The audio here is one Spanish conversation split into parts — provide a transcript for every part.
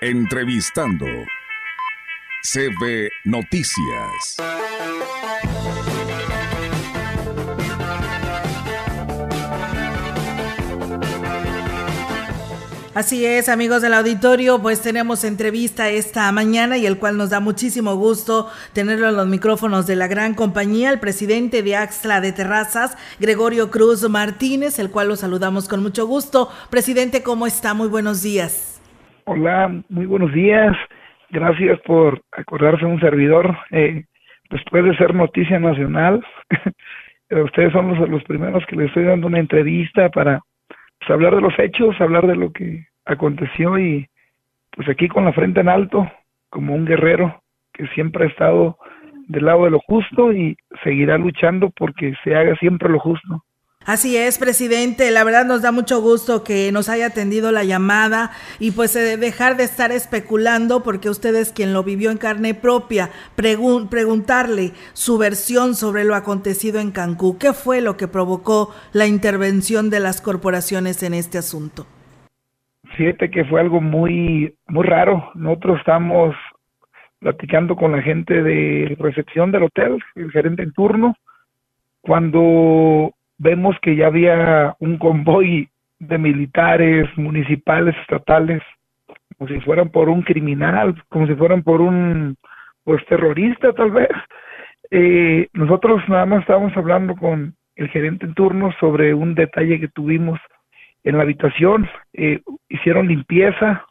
Entrevistando. CB Noticias. Así es, amigos del auditorio, pues tenemos entrevista esta mañana y el cual nos da muchísimo gusto tenerlo en los micrófonos de la gran compañía, el presidente de Axla de Terrazas, Gregorio Cruz Martínez, el cual lo saludamos con mucho gusto. Presidente, ¿cómo está? Muy buenos días. Hola, muy buenos días. Gracias por acordarse un servidor. Eh, después de ser noticia nacional, ustedes son los, los primeros que les estoy dando una entrevista para pues, hablar de los hechos, hablar de lo que aconteció y pues aquí con la frente en alto, como un guerrero que siempre ha estado del lado de lo justo y seguirá luchando porque se haga siempre lo justo. Así es, presidente. La verdad nos da mucho gusto que nos haya atendido la llamada y pues eh, dejar de estar especulando porque usted es quien lo vivió en carne propia. preguntarle su versión sobre lo acontecido en Cancún. ¿Qué fue lo que provocó la intervención de las corporaciones en este asunto? Fíjate que fue algo muy, muy raro. Nosotros estamos platicando con la gente de recepción del hotel, el gerente en turno, cuando vemos que ya había un convoy de militares, municipales, estatales, como si fueran por un criminal, como si fueran por un pues terrorista tal vez. Eh, nosotros nada más estábamos hablando con el gerente en turno sobre un detalle que tuvimos en la habitación. Eh, hicieron limpieza,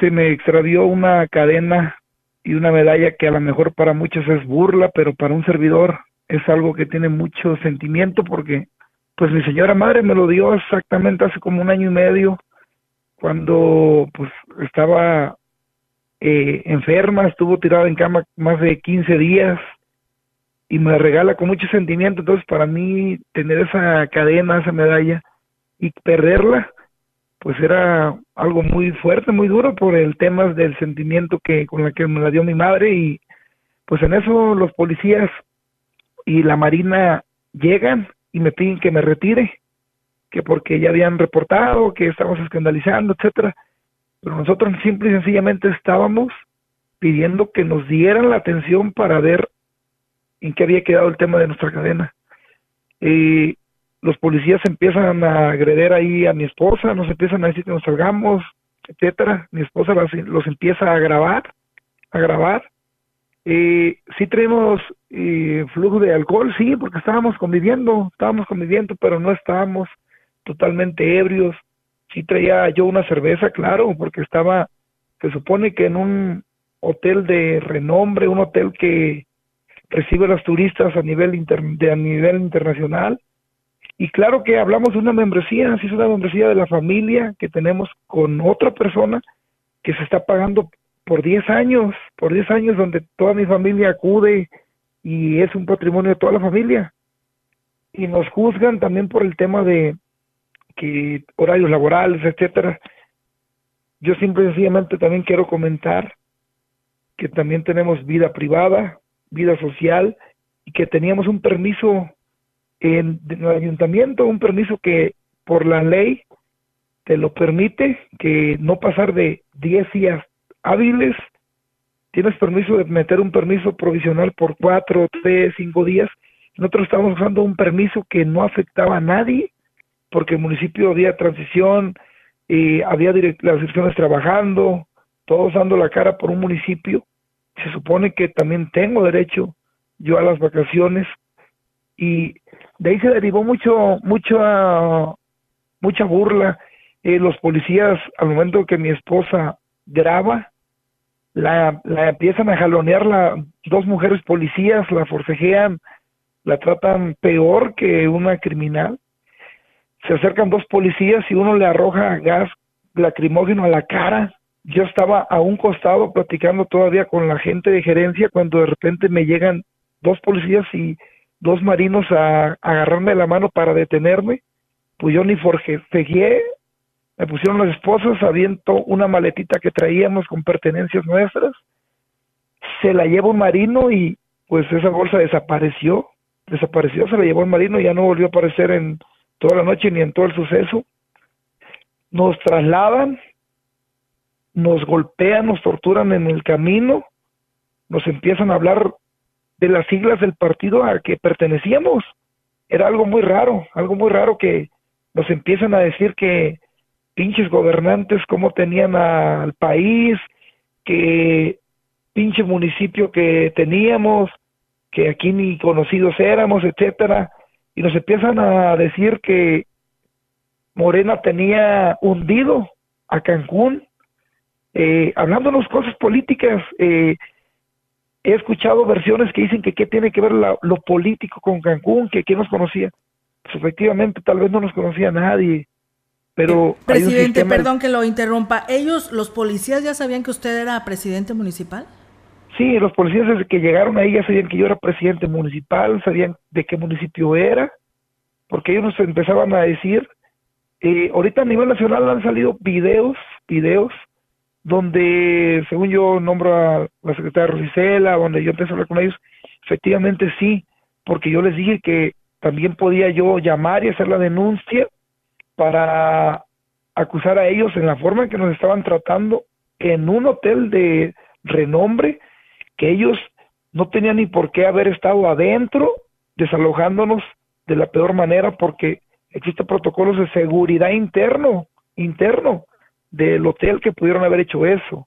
se me extravió una cadena y una medalla que a lo mejor para muchos es burla, pero para un servidor es algo que tiene mucho sentimiento porque pues mi señora madre me lo dio exactamente hace como un año y medio cuando pues estaba eh, enferma, estuvo tirada en cama más de 15 días y me regala con mucho sentimiento, entonces para mí tener esa cadena, esa medalla y perderla, pues era algo muy fuerte, muy duro por el tema del sentimiento que con la que me la dio mi madre y pues en eso los policías y la Marina llegan y me piden que me retire, que porque ya habían reportado, que estamos escandalizando, etcétera. Pero nosotros simple y sencillamente estábamos pidiendo que nos dieran la atención para ver en qué había quedado el tema de nuestra cadena. y los policías empiezan a agreder ahí a mi esposa, nos empiezan a decir que nos salgamos, etcétera. Mi esposa los empieza a grabar, a grabar, eh, sí tenemos eh, flujo de alcohol, sí, porque estábamos conviviendo, estábamos conviviendo, pero no estábamos totalmente ebrios. Sí traía yo una cerveza, claro, porque estaba, se supone que en un hotel de renombre, un hotel que recibe a los turistas a nivel, de, a nivel internacional. Y claro que hablamos de una membresía, sí es una membresía de la familia que tenemos con otra persona que se está pagando por 10 años, por 10 años donde toda mi familia acude y es un patrimonio de toda la familia. Y nos juzgan también por el tema de que horarios laborales, etcétera. Yo simple y sencillamente también quiero comentar que también tenemos vida privada, vida social y que teníamos un permiso en, en el ayuntamiento, un permiso que por la ley te lo permite, que no pasar de 10 días hábiles, tienes permiso de meter un permiso provisional por cuatro, tres, cinco días. Nosotros estamos usando un permiso que no afectaba a nadie, porque el municipio había transición, había las direcciones trabajando, todos dando la cara por un municipio. Se supone que también tengo derecho yo a las vacaciones y de ahí se derivó mucho, mucha, mucha burla. Eh, los policías, al momento que mi esposa graba, la, la empiezan a jalonear la, dos mujeres policías, la forcejean, la tratan peor que una criminal. Se acercan dos policías y uno le arroja gas lacrimógeno a la cara. Yo estaba a un costado platicando todavía con la gente de gerencia cuando de repente me llegan dos policías y dos marinos a, agarrarme la mano para detenerme. Pues yo ni forcejeé, me pusieron las esposas, aviento una maletita que traíamos con pertenencias nuestras, se la lleva un marino y pues esa bolsa desapareció, desapareció, se la llevó el marino y ya no volvió a aparecer en toda la noche ni en todo el suceso. Nos trasladan nos golpean, nos torturan en el camino, nos empiezan a hablar de las siglas del partido al que pertenecíamos. Era algo muy raro, algo muy raro que nos empiezan a decir que pinches gobernantes cómo tenían al país, que pinche municipio que teníamos, que aquí ni conocidos éramos, etcétera, y nos empiezan a decir que Morena tenía hundido a Cancún, eh, hablándonos cosas políticas. Eh, he escuchado versiones que dicen que qué tiene que ver lo político con Cancún, que quién nos conocía. Pues efectivamente, tal vez no nos conocía nadie, pero... Presidente, perdón que lo interrumpa. ¿Ellos, los policías, ya sabían que usted era presidente municipal? Sí, los policías desde que llegaron ahí ya sabían que yo era presidente municipal, sabían de qué municipio era, porque ellos nos empezaban a decir, eh, ahorita a nivel nacional han salido videos, videos, donde según yo nombro a la secretaria Rosicela, donde yo empecé a hablar con ellos, efectivamente sí, porque yo les dije que también podía yo llamar y hacer la denuncia para acusar a ellos en la forma en que nos estaban tratando en un hotel de renombre que ellos no tenían ni por qué haber estado adentro desalojándonos de la peor manera porque existen protocolos de seguridad interno, interno del hotel que pudieron haber hecho eso.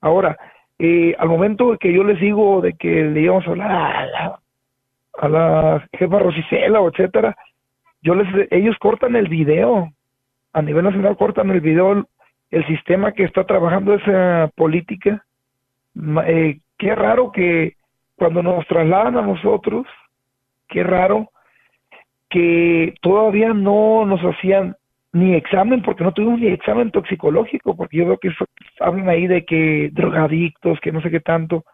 Ahora, eh, al momento que yo les digo de que le íbamos a hablar a la, a la jefa Rosicela o etcétera, yo les, ellos cortan el video, a nivel nacional cortan el video, el sistema que está trabajando esa política, eh, qué raro que cuando nos trasladan a nosotros, qué raro que todavía no nos hacían ni examen, porque no tuvimos ni examen toxicológico, porque yo veo que hablan ahí de que drogadictos, que no sé qué tanto.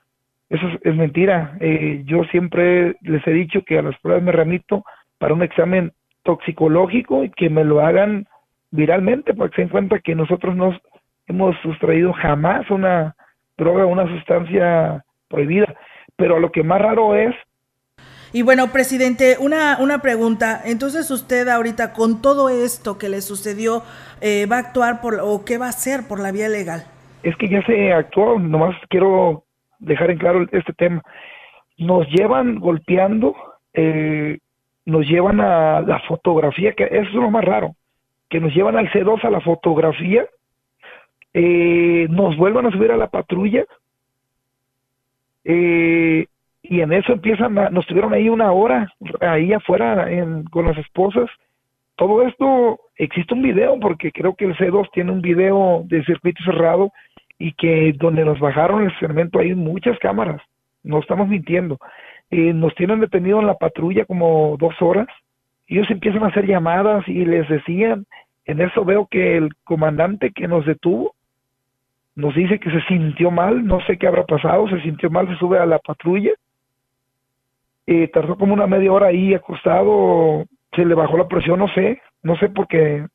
Eso es, mentira. Eh, yo siempre les he dicho que a las pruebas me remito para un examen toxicológico y que me lo hagan viralmente, para que se den cuenta que nosotros no hemos sustraído jamás una droga, una sustancia prohibida. Pero lo que más raro es y bueno, presidente, una, una pregunta. Entonces usted ahorita con todo esto que le sucedió, eh, ¿va a actuar por o qué va a hacer por la vía legal? Es que ya se actuó, nomás quiero dejar en claro este tema. Nos llevan golpeando, eh, nos llevan a la fotografía, que eso es lo más raro, que nos llevan al C2 a la fotografía, eh, nos vuelvan a subir a la patrulla, eh, y en eso empiezan, nos tuvieron ahí una hora, ahí afuera con las esposas. Todo esto, existe un video, porque creo que el C2 tiene un video de circuito cerrado y que donde nos bajaron el cemento hay muchas cámaras, no estamos mintiendo. Eh, nos tienen detenido en la patrulla como dos horas, ellos empiezan a hacer llamadas y les decían, en eso veo que el comandante que nos detuvo nos dice que se sintió mal, no sé qué habrá pasado, se sintió mal, se sube a la patrulla. Eh, tardó como una media hora ahí acostado, se le bajó la presión, no sé, no sé por qué.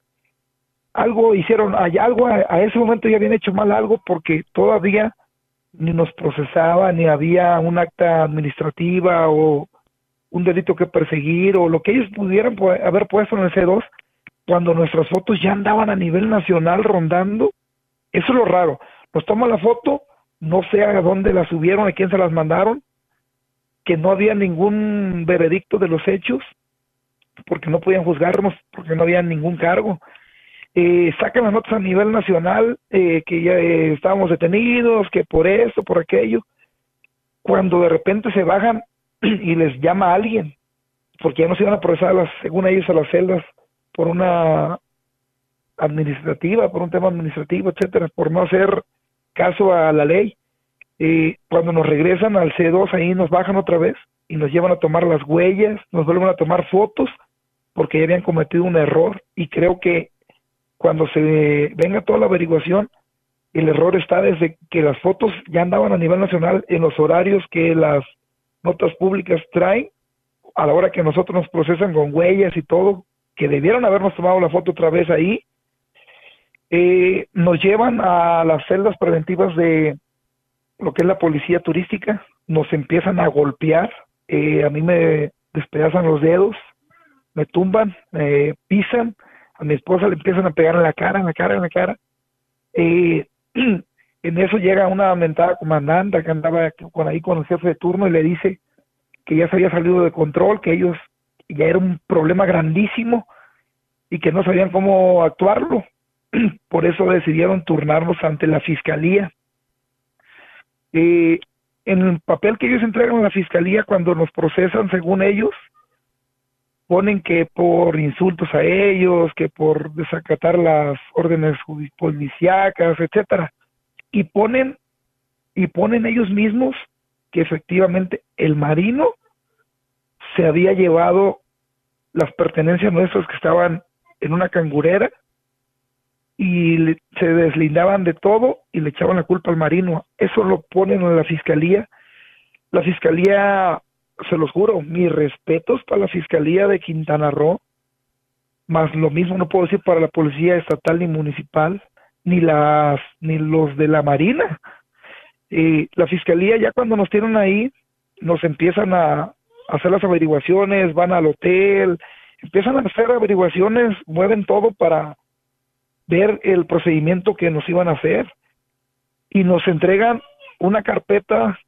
Algo hicieron, hay algo a, ese momento ya habían hecho mal algo porque todavía ni nos procesaba, ni había un acta administrativa o un delito que perseguir o lo que ellos pudieran haber puesto en el C2 cuando nuestras fotos ya andaban a nivel nacional rondando. Eso es lo raro. Nos toma la foto, no sé a dónde la subieron, a quién se las mandaron, que no había ningún veredicto de los hechos, porque no podían juzgarnos, porque no había ningún cargo. Eh, sacan las notas a nivel nacional, eh, que ya eh, estábamos detenidos, que por esto, por aquello, cuando de repente se bajan y les llama alguien, porque ya no se iban a procesar, las, según ellos, a las celdas por una administrativa, por un tema administrativo, etcétera, por no hacer caso a la ley. Cuando nos regresan al C2 ahí nos bajan otra vez y nos llevan a tomar las huellas, nos vuelven a tomar fotos porque ya habían cometido un error y creo que cuando se venga toda la averiguación el error está desde que las fotos ya andaban a nivel nacional en los horarios que las notas públicas traen a la hora que nosotros nos procesan con huellas y todo que debieron habernos tomado la foto otra vez ahí eh, nos llevan a las celdas preventivas de lo que es la policía turística, nos empiezan a golpear, eh, a mí me despedazan los dedos, me tumban, me pisan, a mi esposa le empiezan a pegar en la cara, en la cara, en la cara. Eh, en eso llega una mentada comandante que andaba con ahí con el jefe de turno y le dice que ya se había salido de control, que ellos ya era un problema grandísimo y que no sabían cómo actuarlo. Por eso decidieron turnarnos ante la fiscalía. Eh, en el papel que ellos entregan a la fiscalía cuando nos procesan, según ellos, ponen que por insultos a ellos, que por desacatar las órdenes policíacas, etcétera, y ponen y ponen ellos mismos que efectivamente el marino se había llevado las pertenencias nuestras que estaban en una cangurera y se deslindaban de todo y le echaban la culpa al marino. Eso lo ponen en la fiscalía. La fiscalía, se los juro, mis respetos para la fiscalía de Quintana Roo, más lo mismo no puedo decir para la policía estatal ni municipal, ni las ni los de la marina. y la fiscalía ya cuando nos tienen ahí nos empiezan a hacer las averiguaciones, van al hotel, empiezan a hacer averiguaciones, mueven todo para ver el procedimiento que nos iban a hacer y nos entregan una carpeta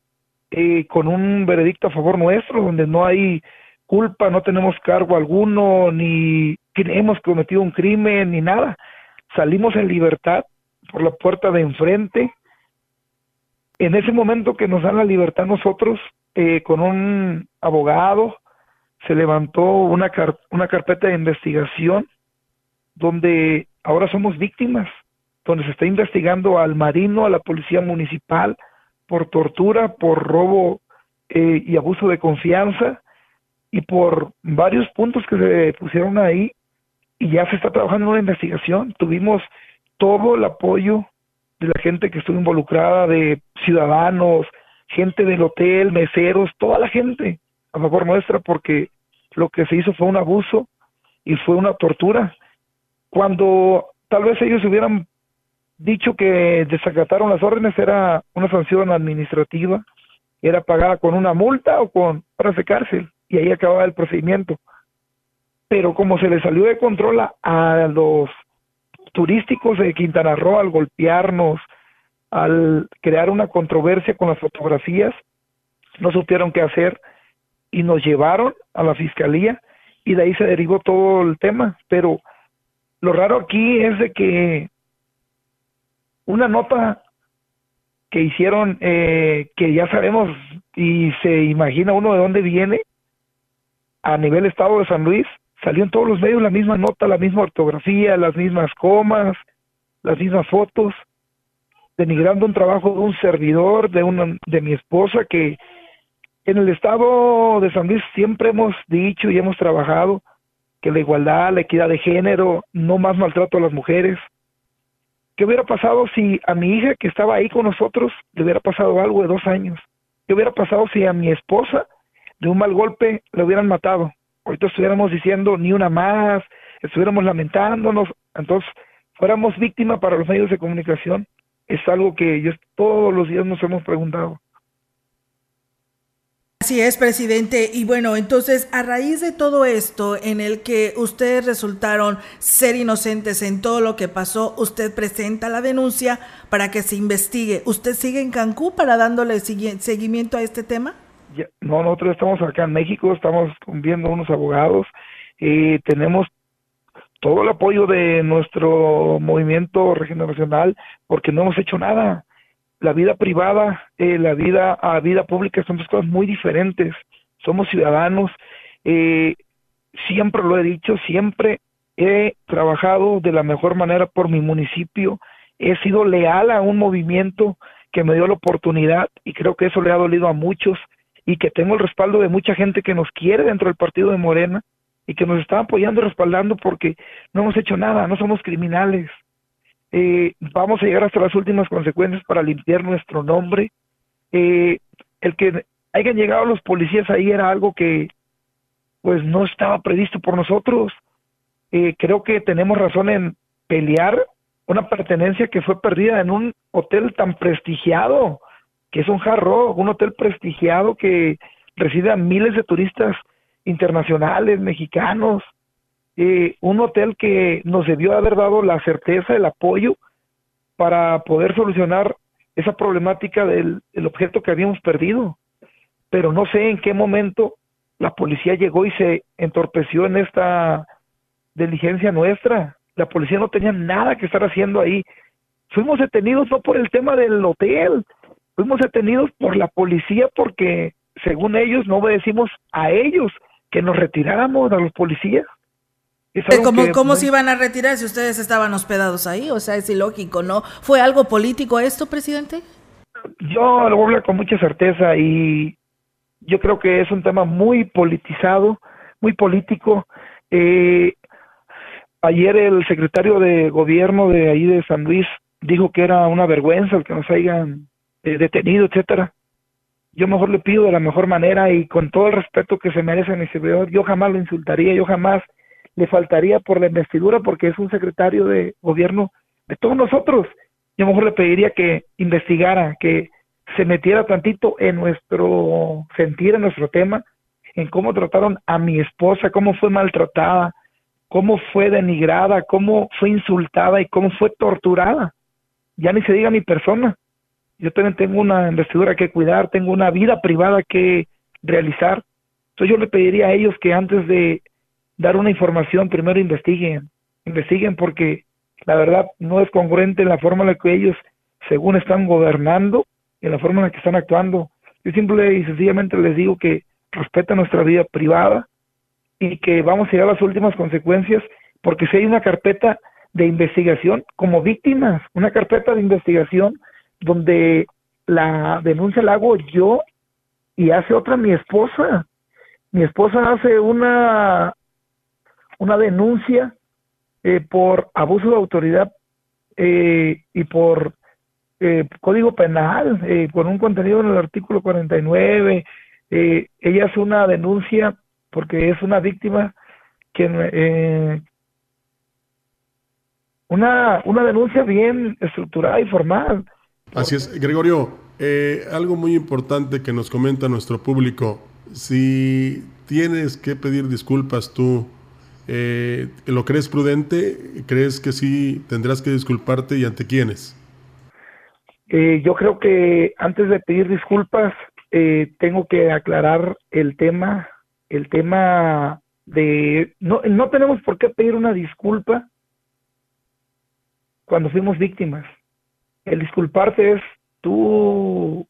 eh, con un veredicto a favor nuestro, donde no hay culpa, no tenemos cargo alguno, ni hemos cometido un crimen, ni nada. Salimos en libertad por la puerta de enfrente. En ese momento que nos dan la libertad nosotros, eh, con un abogado, se levantó una, una carpeta de investigación donde ahora somos víctimas, donde se está investigando al marino, a la policía municipal, por tortura, por robo eh, y abuso de confianza y por varios puntos que se pusieron ahí y ya se está trabajando en una investigación. Tuvimos todo el apoyo de la gente que estuvo involucrada, de ciudadanos, gente del hotel, meseros, toda la gente a favor nuestra porque lo que se hizo fue un abuso y fue una tortura. Cuando tal vez ellos hubieran dicho que desacataron las órdenes, era una sanción administrativa, era pagada con una multa o con horas de cárcel y ahí acababa el procedimiento. Pero como se le salió de control a, los turísticos de Quintana Roo al golpearnos, al crear una controversia con las fotografías, no supieron qué hacer y nos llevaron a la fiscalía y de ahí se derivó todo el tema. Pero lo raro aquí es de que una nota que hicieron, eh, que ya sabemos y se imagina uno de dónde viene, a nivel estado de San Luis, salió en todos los medios la misma nota, la misma ortografía, las mismas comas, las mismas fotos, denigrando un trabajo de un servidor, de, una, de mi esposa, que en el estado de San Luis siempre hemos dicho y hemos trabajado que la igualdad, la equidad de género, no más maltrato a las mujeres. ¿Qué hubiera pasado si a mi hija que estaba ahí con nosotros le hubiera pasado algo de dos años? ¿Qué hubiera pasado si a mi esposa de un mal golpe le hubieran matado? Ahorita estuviéramos diciendo ni una más, estuviéramos lamentándonos, entonces fuéramos víctimas para los medios de comunicación. Es algo que todos los días nos hemos preguntado. Así es, presidente. Y bueno, entonces, a raíz de todo esto en el que ustedes resultaron ser inocentes en todo lo que pasó, usted presenta la denuncia para que se investigue. ¿Usted sigue en Cancún para dándole seguimiento a este tema? no, nosotros estamos acá en México, estamos viendo unos abogados y tenemos todo el apoyo de nuestro movimiento regeneracional porque no hemos hecho nada la vida privada, eh, la vida vida pública son dos cosas muy diferentes. Somos ciudadanos. Eh, siempre lo he dicho, siempre he trabajado de la mejor manera por mi municipio. He sido leal a un movimiento que me dio la oportunidad y creo que eso le ha dolido a muchos y que tengo el respaldo de mucha gente que nos quiere dentro del partido de Morena y que nos está apoyando y respaldando porque no hemos hecho nada, no somos criminales, eh, vamos a llegar hasta las últimas consecuencias para limpiar nuestro nombre. Eh, el que hayan llegado los policías ahí era algo que pues no estaba previsto por nosotros. Eh, creo que tenemos razón en pelear una pertenencia que fue perdida en un hotel tan prestigiado, que es un jarro, un hotel prestigiado que recibe a miles de turistas internacionales, mexicanos, eh, un hotel que nos debió haber dado la certeza, el apoyo para poder solucionar esa problemática del objeto que habíamos perdido. Pero no sé en qué momento la policía llegó y se entorpeció en esta diligencia nuestra. La policía no tenía nada que estar haciendo ahí. Fuimos detenidos no por el tema del hotel, fuimos detenidos por la policía porque, según ellos, no obedecimos a ellos que nos retiráramos a los policías. ¿Cómo, ¿Cómo se iban a retirar si ustedes estaban hospedados ahí? O sea, es ilógico, ¿no? ¿Fue algo político esto, presidente? Yo lo voy a hablar con mucha certeza y yo creo que es un tema muy politizado, muy político. Eh, ayer el secretario de gobierno de ahí de San Luis dijo que era una vergüenza el que nos hayan eh, detenido, etcétera. Yo mejor le pido de la mejor manera y con todo el respeto que se merece mi servidor, yo jamás lo insultaría, yo jamás le faltaría por la investidura porque es un secretario de gobierno de todos nosotros. Yo mejor le pediría que investigara, que se metiera tantito en nuestro sentir, en nuestro tema, en cómo trataron a mi esposa, cómo fue maltratada, cómo fue denigrada, cómo fue insultada y cómo fue torturada. Ya ni se diga mi persona. Yo también tengo una investidura que cuidar, tengo una vida privada que realizar. Entonces yo le pediría a ellos que antes de dar una información, primero investiguen, investiguen porque la verdad no es congruente la forma en la que ellos, según están gobernando, en la forma en la que están actuando. Yo simple y sencillamente les digo que respeta nuestra vida privada y que vamos a llegar a las últimas consecuencias porque si hay una carpeta de investigación como víctimas, una carpeta de investigación donde la denuncia la hago yo y hace otra mi esposa. Mi esposa hace una una denuncia eh, por abuso de autoridad eh, y por eh, código penal, con un contenido en el artículo 49. ella hace una denuncia porque es una víctima que una, una denuncia bien estructurada y formal. Así es, Gregorio, algo muy importante que nos comenta nuestro público, si tienes que pedir disculpas tú eh, ¿Lo crees prudente? ¿Crees que sí tendrás que disculparte y ante quiénes? Eh, yo creo que antes de pedir disculpas eh, tengo que aclarar el tema, el tema de no, no tenemos por qué pedir una disculpa cuando fuimos víctimas. El disculparte es tú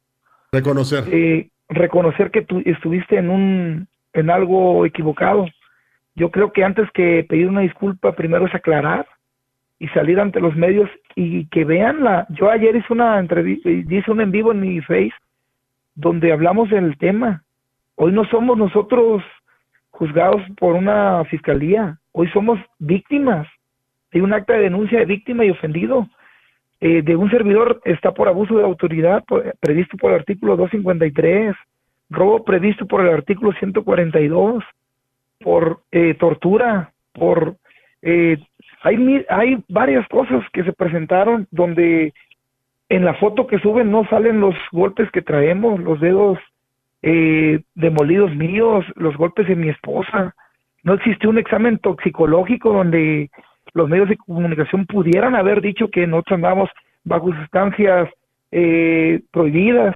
reconocer eh, reconocer que tú estuviste en un en algo equivocado yo creo que antes que pedir una disculpa, primero es aclarar y salir ante los medios y que vean la. Yo ayer hice una entrevista, hice un en vivo en mi Face donde hablamos del tema. Hoy no somos nosotros juzgados por una fiscalía, hoy somos víctimas de un acta de denuncia de víctima y ofendido. Eh, de un servidor está por abuso de autoridad previsto por el artículo 253, robo previsto por el artículo 142 por eh, tortura, por... Eh, hay, hay varias cosas que se presentaron donde en la foto que suben no salen los golpes que traemos, los dedos eh, demolidos míos, los golpes de mi esposa. No existe un examen toxicológico donde los medios de comunicación pudieran haber dicho que nosotros andamos bajo sustancias eh, prohibidas.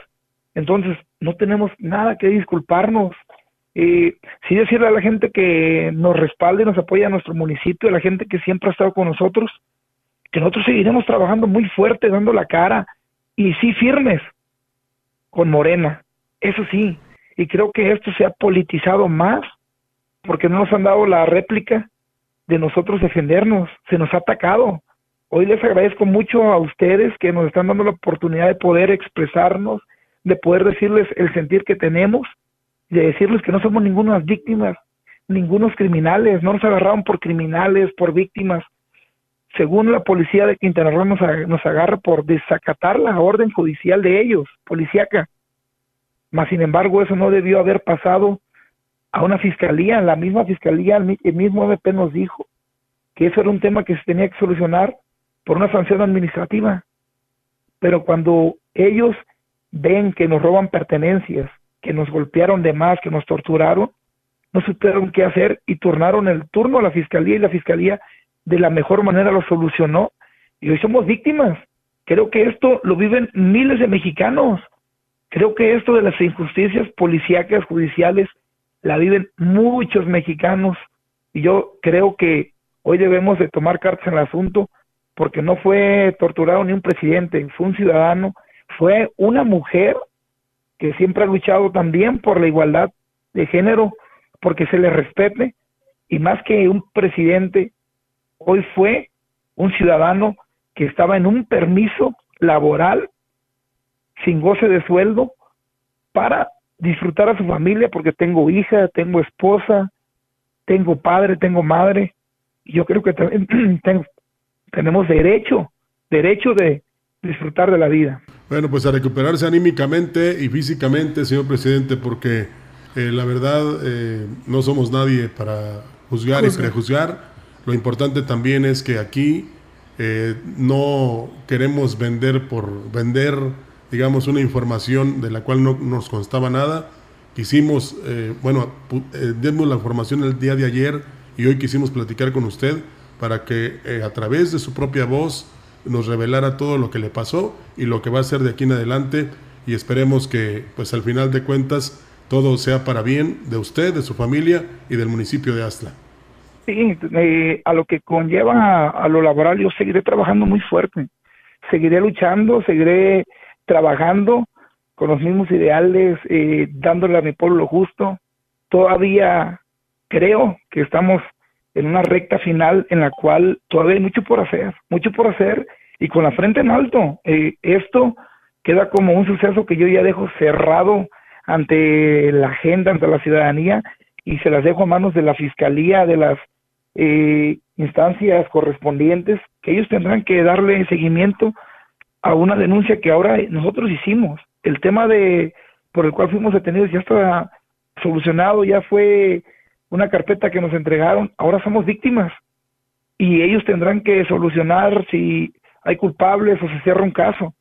Entonces, no tenemos nada que disculparnos. Eh, sí decirle a la gente que nos respalde, nos apoya a nuestro municipio, a la gente que siempre ha estado con nosotros, que nosotros seguiremos trabajando muy fuerte, dando la cara y sí firmes con Morena, eso sí, y creo que esto se ha politizado más porque no nos han dado la réplica de nosotros defendernos, se nos ha atacado. Hoy les agradezco mucho a ustedes que nos están dando la oportunidad de poder expresarnos, de poder decirles el sentir que tenemos de decirles que no somos ningunas víctimas, ningunos criminales, no nos agarraron por criminales, por víctimas. Según la policía de Quintana Roo nos, nos agarra por desacatar la orden judicial de ellos, policíaca. Mas, sin embargo, eso no debió haber pasado a una fiscalía. La misma fiscalía, el mismo MP nos dijo que eso era un tema que se tenía que solucionar por una sanción administrativa. Pero cuando ellos ven que nos roban pertenencias, que nos golpearon de más, que nos torturaron, no supieron qué hacer y turnaron el turno a la fiscalía y la fiscalía de la mejor manera lo solucionó y hoy somos víctimas. Creo que esto lo viven miles de mexicanos. Creo que esto de las injusticias policíacas, judiciales, la viven muchos mexicanos. Y yo creo que hoy debemos de tomar cartas en el asunto porque no fue torturado ni un presidente, fue un ciudadano, fue una mujer que siempre ha luchado también por la igualdad de género, porque se le respete, y más que un presidente, hoy fue un ciudadano que estaba en un permiso laboral sin goce de sueldo para disfrutar a su familia porque tengo hija, tengo esposa, tengo padre, tengo madre. Y yo creo que también tenemos derecho, derecho de disfrutar de la vida. Bueno, pues a recuperarse anímicamente y físicamente, señor presidente, porque eh, la verdad eh, no somos nadie para juzgar y prejuzgar. Lo importante también es que aquí eh, no queremos vender por vender, digamos, una información de la cual no nos constaba nada. Quisimos, bueno, dimos la información el día de ayer y hoy quisimos platicar con usted para que a través de su propia voz nos revelara todo lo que le pasó y lo que va a hacer de aquí en adelante y esperemos que pues al final de cuentas todo sea para bien de usted, de su familia y del municipio de Astla. Sí, eh, a lo que conlleva a, lo laboral yo seguiré trabajando muy fuerte, seguiré luchando, seguiré trabajando con los mismos ideales, eh, dándole a mi pueblo lo justo. Todavía creo que estamos en una recta final en la cual todavía hay mucho por hacer, mucho por hacer y con la frente en alto. Eh, esto queda como un suceso que yo ya dejo cerrado ante la agenda, ante la ciudadanía y se las dejo a manos de la fiscalía, de las eh, instancias correspondientes, que ellos tendrán que darle seguimiento a una denuncia que ahora nosotros hicimos. El tema de por el cual fuimos detenidos ya está solucionado, ya fue una carpeta que nos entregaron, ahora somos víctimas y ellos tendrán que solucionar si hay culpables o se cierra un caso.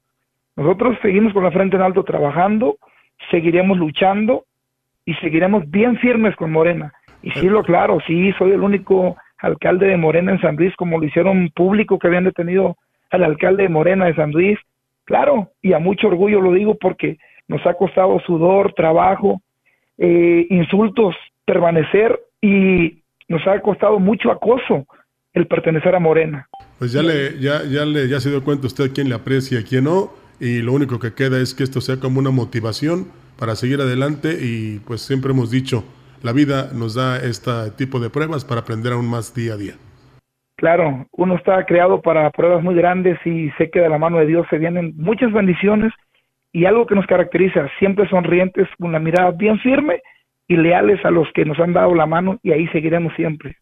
Nosotros seguimos con la frente en alto trabajando, seguiremos luchando y seguiremos bien firmes con Morena. Y sí lo claro, sí, soy el único alcalde de Morena en San Luis, como lo hicieron público que habían detenido al alcalde de Morena de San Luis. Claro, y a mucho orgullo lo digo porque nos ha costado sudor, trabajo, eh, insultos, permanecer y nos ha costado mucho acoso el pertenecer a Morena. Pues ya le, ya, ya le, ya se dio cuenta usted quién le aprecia y quién no, y lo único que queda es que esto sea como una motivación para seguir adelante y pues siempre hemos dicho, la vida nos da este tipo de pruebas para aprender aún más día a día. Claro, uno está creado para pruebas muy grandes y sé que de la mano de Dios se vienen muchas bendiciones y algo que nos caracteriza, siempre sonrientes, con la mirada bien firme y leales a los que nos han dado la mano y ahí seguiremos siempre.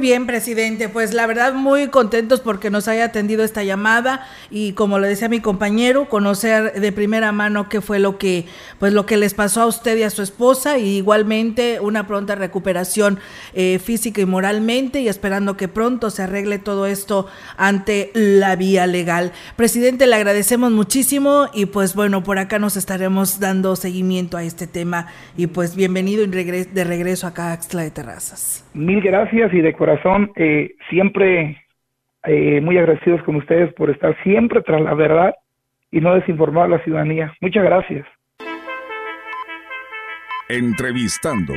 Bien, presidente. Pues la verdad muy contentos porque nos haya atendido esta llamada y como le decía mi compañero, conocer de primera mano qué fue lo que pues lo que les pasó a usted y a su esposa y igualmente una pronta recuperación eh, física y moralmente y esperando que pronto se arregle todo esto ante la vía legal. Presidente, le agradecemos muchísimo y pues bueno, por acá nos estaremos dando seguimiento a este tema y pues bienvenido de regreso acá a Axtla de Terrazas. Mil gracias y de corazón, eh, siempre eh, muy agradecidos con ustedes por estar siempre tras la verdad y no desinformar a la ciudadanía. Muchas gracias. Entrevistando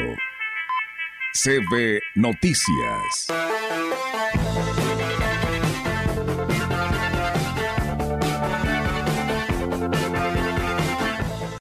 CB Noticias.